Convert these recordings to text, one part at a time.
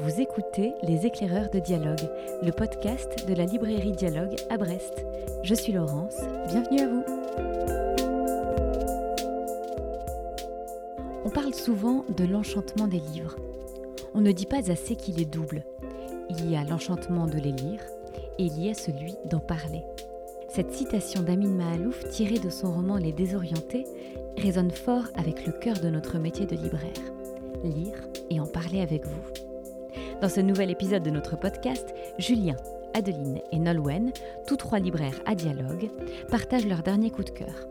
Vous écoutez Les éclaireurs de dialogue, le podcast de la librairie Dialogue à Brest. Je suis Laurence, bienvenue à vous. On parle souvent de l'enchantement des livres. On ne dit pas assez qu'il est double. Il y a l'enchantement de les lire et il y a celui d'en parler. Cette citation d'Amin Mahalouf tirée de son roman Les désorientés résonne fort avec le cœur de notre métier de libraire. Lire et en parler avec vous. Dans ce nouvel épisode de notre podcast, Julien, Adeline et Nolwenn, tous trois libraires à dialogue, partagent leur dernier coup de cœur.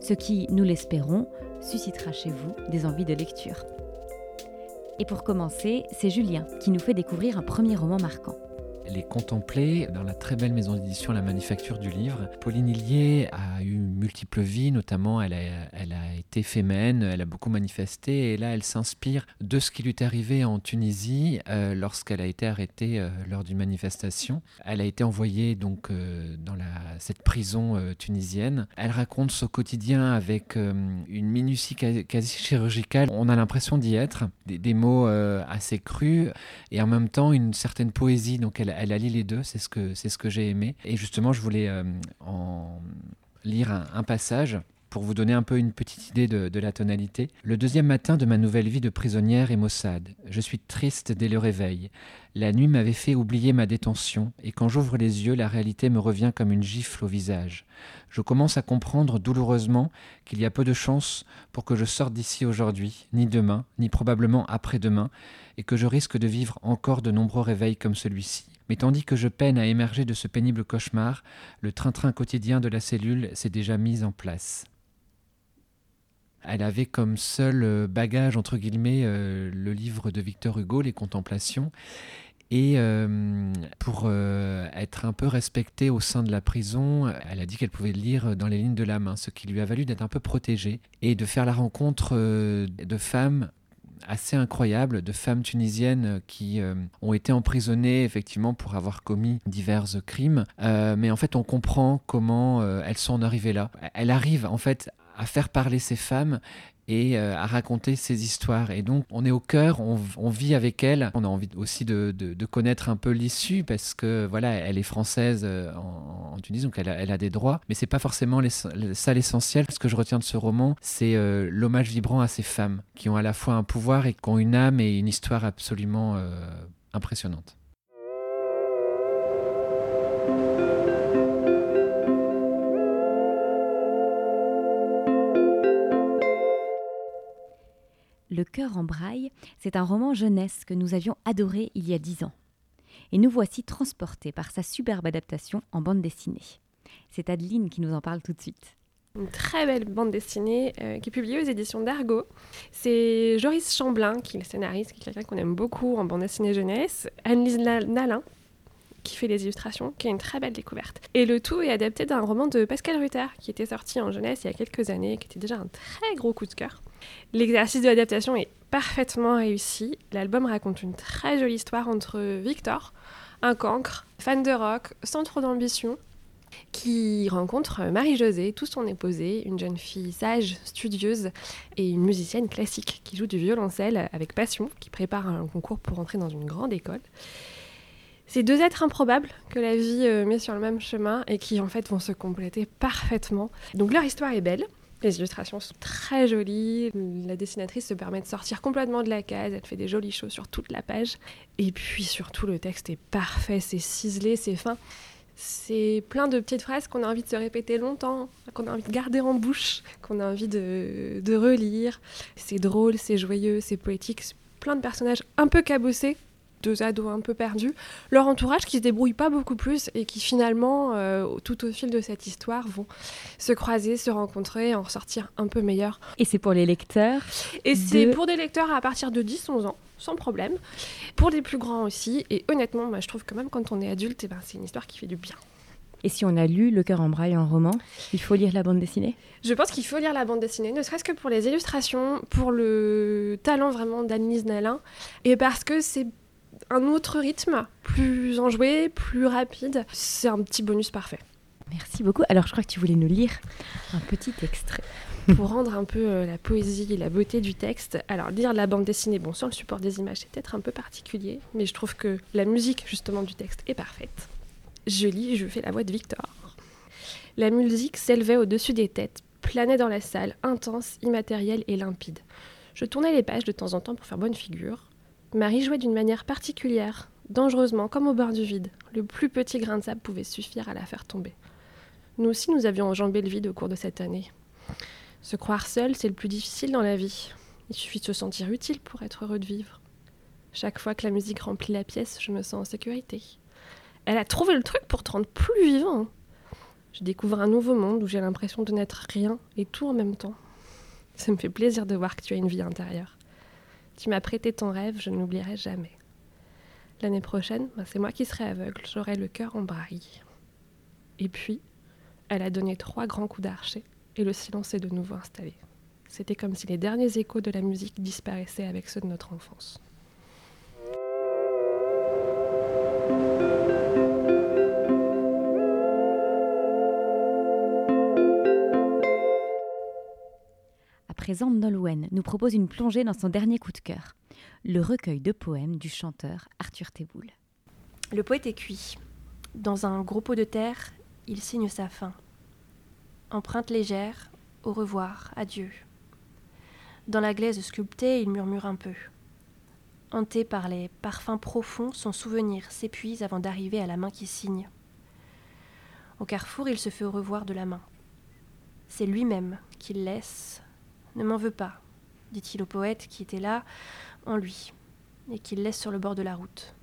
Ce qui, nous l'espérons, suscitera chez vous des envies de lecture. Et pour commencer, c'est Julien qui nous fait découvrir un premier roman marquant les contempler dans la très belle maison d'édition La Manufacture du Livre. Pauline Hillier a eu multiples vies, notamment elle a, été fémène, elle a beaucoup manifesté et là elle s'inspire de ce qui lui est arrivé en Tunisie euh, lorsqu'elle a été arrêtée euh, lors d'une manifestation. Elle a été envoyée donc euh, dans cette prison tunisienne. Elle raconte son quotidien avec une minutie quasi chirurgicale. On a l'impression d'y être, des, des mots assez crus et en même temps une certaine poésie. Donc elle, elle allie les deux, c'est ce que, j'ai aimé. Et justement, je voulais euh, en lire un, passage pour vous donner un peu une petite idée de, la tonalité. Le deuxième matin de ma nouvelle vie de prisonnière est maussade. Je suis triste dès le réveil. La nuit m'avait fait oublier ma détention, et quand j'ouvre les yeux, la réalité me revient comme une gifle au visage. Je commence à comprendre douloureusement qu'il y a peu de chance pour que je sorte d'ici aujourd'hui, ni demain, ni probablement après-demain, et que je risque de vivre encore de nombreux réveils comme celui-ci. Mais tandis que je peine à émerger de ce pénible cauchemar, le train-train quotidien de la cellule s'est déjà mis en place. Elle avait comme seul euh, bagage, entre guillemets, euh, le livre de Victor Hugo, Les Contemplations. Et euh, pour être un peu respectée au sein de la prison, elle a dit qu'elle pouvait lire dans les lignes de la main, ce qui lui a valu d'être un peu protégée et de faire la rencontre de femmes assez incroyable de femmes tunisiennes qui euh, ont été emprisonnées effectivement pour avoir commis divers crimes. Euh, mais en fait, on comprend comment euh, elles sont arrivées là. Elles arrivent en fait à faire parler ces femmes et euh, à raconter ses histoires. Et donc, on est au cœur, on, vit avec elle. On a envie aussi de, connaître un peu l'issue parce que voilà, elle est française euh, en, Tunisie, donc elle a, des droits. Mais c'est pas forcément ça l'essentiel. Ce que je retiens de ce roman, c'est euh, l'hommage vibrant à ces femmes qui ont à la fois un pouvoir et qui ont une âme et une histoire absolument impressionnante. Le cœur en braille, c'est un roman jeunesse que nous avions adoré il y a dix ans. Et nous voici transportés par sa superbe adaptation en bande dessinée. C'est Adeline qui nous en parle tout de suite. Une très belle bande dessinée euh, qui est publiée aux éditions d'Argo. C'est Joris Chamblin qui est le scénariste, qui est quelqu'un qu'on aime beaucoup en bande dessinée jeunesse. Anne-Lise Nalin qui fait les illustrations, qui est une très belle découverte. Et le tout est adapté d'un roman de Pascal Rutter qui était sorti en jeunesse il y a quelques années, qui était déjà un très gros coup de cœur. L'exercice de l'adaptation est parfaitement réussi. L'album raconte une très jolie histoire entre Victor, un cancre, fan de rock, sans trop d'ambition, qui rencontre Marie-Josée, tout son épousé, une jeune fille sage, studieuse et une musicienne classique qui joue du violoncelle avec passion, qui prépare un concours pour entrer dans une grande école. C'est deux êtres improbables que la vie euh, met sur le même chemin et qui en fait vont se compléter parfaitement. Donc leur histoire est belle, les illustrations sont très jolies. La dessinatrice se permet de sortir complètement de la case. Elle fait des jolies choses sur toute la page. Et puis surtout, le texte est parfait. C'est ciselé, c'est fin. C'est plein de petites phrases qu'on a envie de se répéter longtemps, qu'on a envie de garder en bouche, qu'on a envie de, de relire. C'est drôle, c'est joyeux, c'est poétique. Plein de personnages un peu cabossés deux ados un peu perdus, leur entourage qui se débrouille pas beaucoup plus et qui finalement, euh, tout au fil de cette histoire, vont se croiser, se rencontrer, en ressortir un peu meilleurs. Et c'est pour les lecteurs Et c'est pour des lecteurs à partir de 10-11 ans, sans problème. Pour les plus grands aussi. Et honnêtement, moi, je trouve que même quand on est adulte, eh ben, c'est une histoire qui fait du bien. Et si on a lu Le cœur en braille en roman, il faut lire la bande dessinée? Je pense qu'il faut lire la bande dessinée, ne serait-ce que pour les illustrations, pour le talent vraiment d'Annelise Nalin, et parce que c'est un autre rythme, plus enjoué, plus rapide. C'est un petit bonus parfait. Merci beaucoup. Alors je crois que tu voulais nous lire un petit extrait. Pour rendre un peu euh, la poésie et la beauté du texte, alors lire la bande dessinée, bon, sur le support des images, c'est peut-être un peu particulier, mais je trouve que la musique justement du texte est parfaite. Je lis, je fais la voix de Victor. La musique s'élevait au-dessus des têtes, planait dans la salle, intense, immatérielle et limpide. Je tournais les pages de temps en temps pour faire bonne figure. Marie jouait d'une manière particulière, dangereusement, comme au bord du vide. Le plus petit grain de sable pouvait suffire à la faire tomber. Nous aussi, nous avions enjambé le vide au cours de cette année. Se croire seul, c'est le plus difficile dans la vie. Il suffit de se sentir utile pour être heureux de vivre. Chaque fois que la musique remplit la pièce, je me sens en sécurité. Elle a trouvé le truc pour te rendre plus vivant. Je découvre un nouveau monde où j'ai l'impression de n'être rien et tout en même temps. Ça me fait plaisir de voir que tu as une vie intérieure. Tu m'as prêté ton rêve, je ne l'oublierai jamais. L'année prochaine, ben, c'est moi qui serai aveugle, j'aurai le cœur en braille. Et puis, elle a donné trois grands coups d'archet et le silence est de nouveau installé. C'était comme si les derniers échos de la musique disparaissaient avec ceux de notre enfance. Présent, Nolwenn nous propose une plongée dans son dernier coup de cœur, le recueil de poèmes du chanteur Arthur Teboul. Le poète est cuit. Dans un gros pot de terre, il signe sa fin. Empreinte légère, au revoir, adieu. Dans la glaise sculptée, il murmure un peu. Hanté par les parfums profonds, son souvenir s'épuise avant d'arriver à la main qui signe. Au carrefour, il se fait au revoir de la main. C'est lui-même qu'il laisse. Ne m'en veux pas, dit-il au poète qui était là, en lui, et qu'il laisse sur le bord de la route.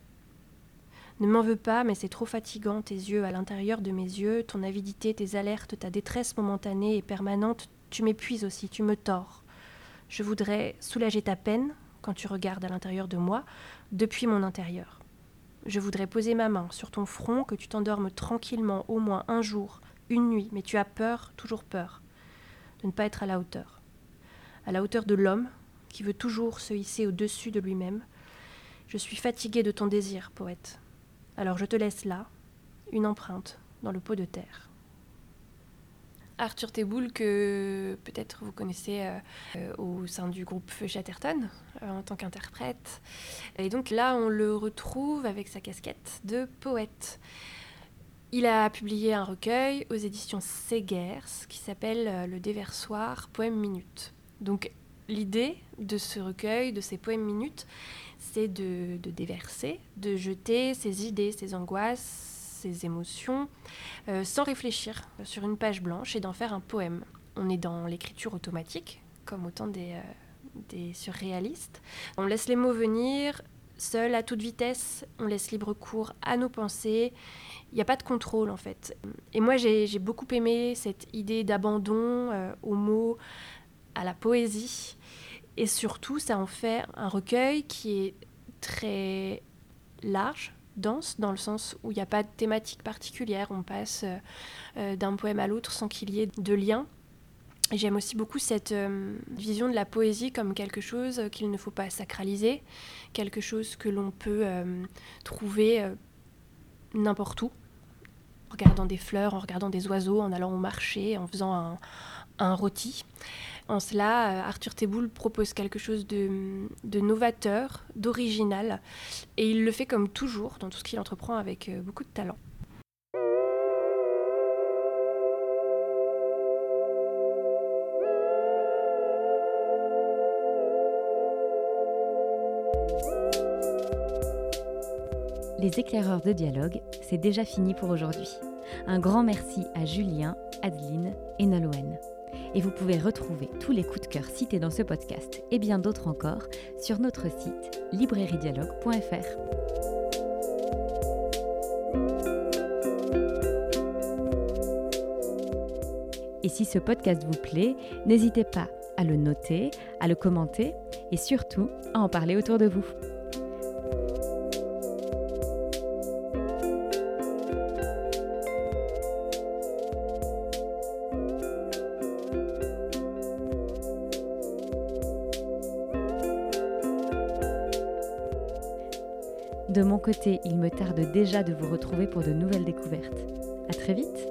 Ne m'en veux pas, mais c'est trop fatigant, tes yeux à l'intérieur de mes yeux, ton avidité, tes alertes, ta détresse momentanée et permanente, tu m'épuises aussi, tu me tords. Je voudrais soulager ta peine, quand tu regardes à l'intérieur de moi, depuis mon intérieur. Je voudrais poser ma main sur ton front, que tu t'endormes tranquillement au moins un jour, une nuit, mais tu as peur, toujours peur, de ne pas être à la hauteur. À la hauteur de l'homme, qui veut toujours se hisser au-dessus de lui-même. Je suis fatiguée de ton désir, poète. Alors je te laisse là, une empreinte dans le pot de terre. Arthur Teboul, que peut-être vous connaissez euh, euh, au sein du groupe Chatterton euh, en tant qu'interprète. Et donc là, on le retrouve avec sa casquette de poète. Il a publié un recueil aux éditions Segers qui s'appelle Le déversoir, poème minute. Donc l'idée de ce recueil, de ces poèmes minutes, c'est de, déverser, de jeter ses idées, ses angoisses, ses émotions, euh, sans réfléchir, sur une page blanche et d'en faire un poème. On est dans l'écriture automatique, comme autant des, euh, des surréalistes. On laisse les mots venir, seul, à toute vitesse, on laisse libre cours à nos pensées. Il n'y a pas de contrôle en fait. Et moi j'ai beaucoup aimé cette idée d'abandon euh, aux mots, à la poésie. Et surtout, ça en fait un recueil qui est très large, dense, dans le sens où il n'y a pas de thématique particulière. On passe euh, euh, d'un poème à l'autre sans qu'il y ait de lien. J'aime aussi beaucoup cette euh, vision de la poésie comme quelque chose qu'il ne faut pas sacraliser, quelque chose que l'on peut trouver n'importe où, en regardant des fleurs, en regardant des oiseaux, en allant au marché, en faisant un, un rôti. En cela, euh, Arthur Teboul propose quelque chose de, novateur, d'original, et il le fait comme toujours dans tout ce qu'il entreprend avec euh, beaucoup de talent. Les éclaireurs de dialogue, c'est déjà fini pour aujourd'hui. Un grand merci à Julien, Adeline et Nolwenn et vous pouvez retrouver tous les coups de cœur cités dans ce podcast et bien d'autres encore sur notre site librairiedialogue.fr. Et si ce podcast vous plaît, n'hésitez pas à le noter, à le commenter et surtout à en parler autour de vous. De mon côté, il me tarde déjà de vous retrouver pour de nouvelles découvertes. À très vite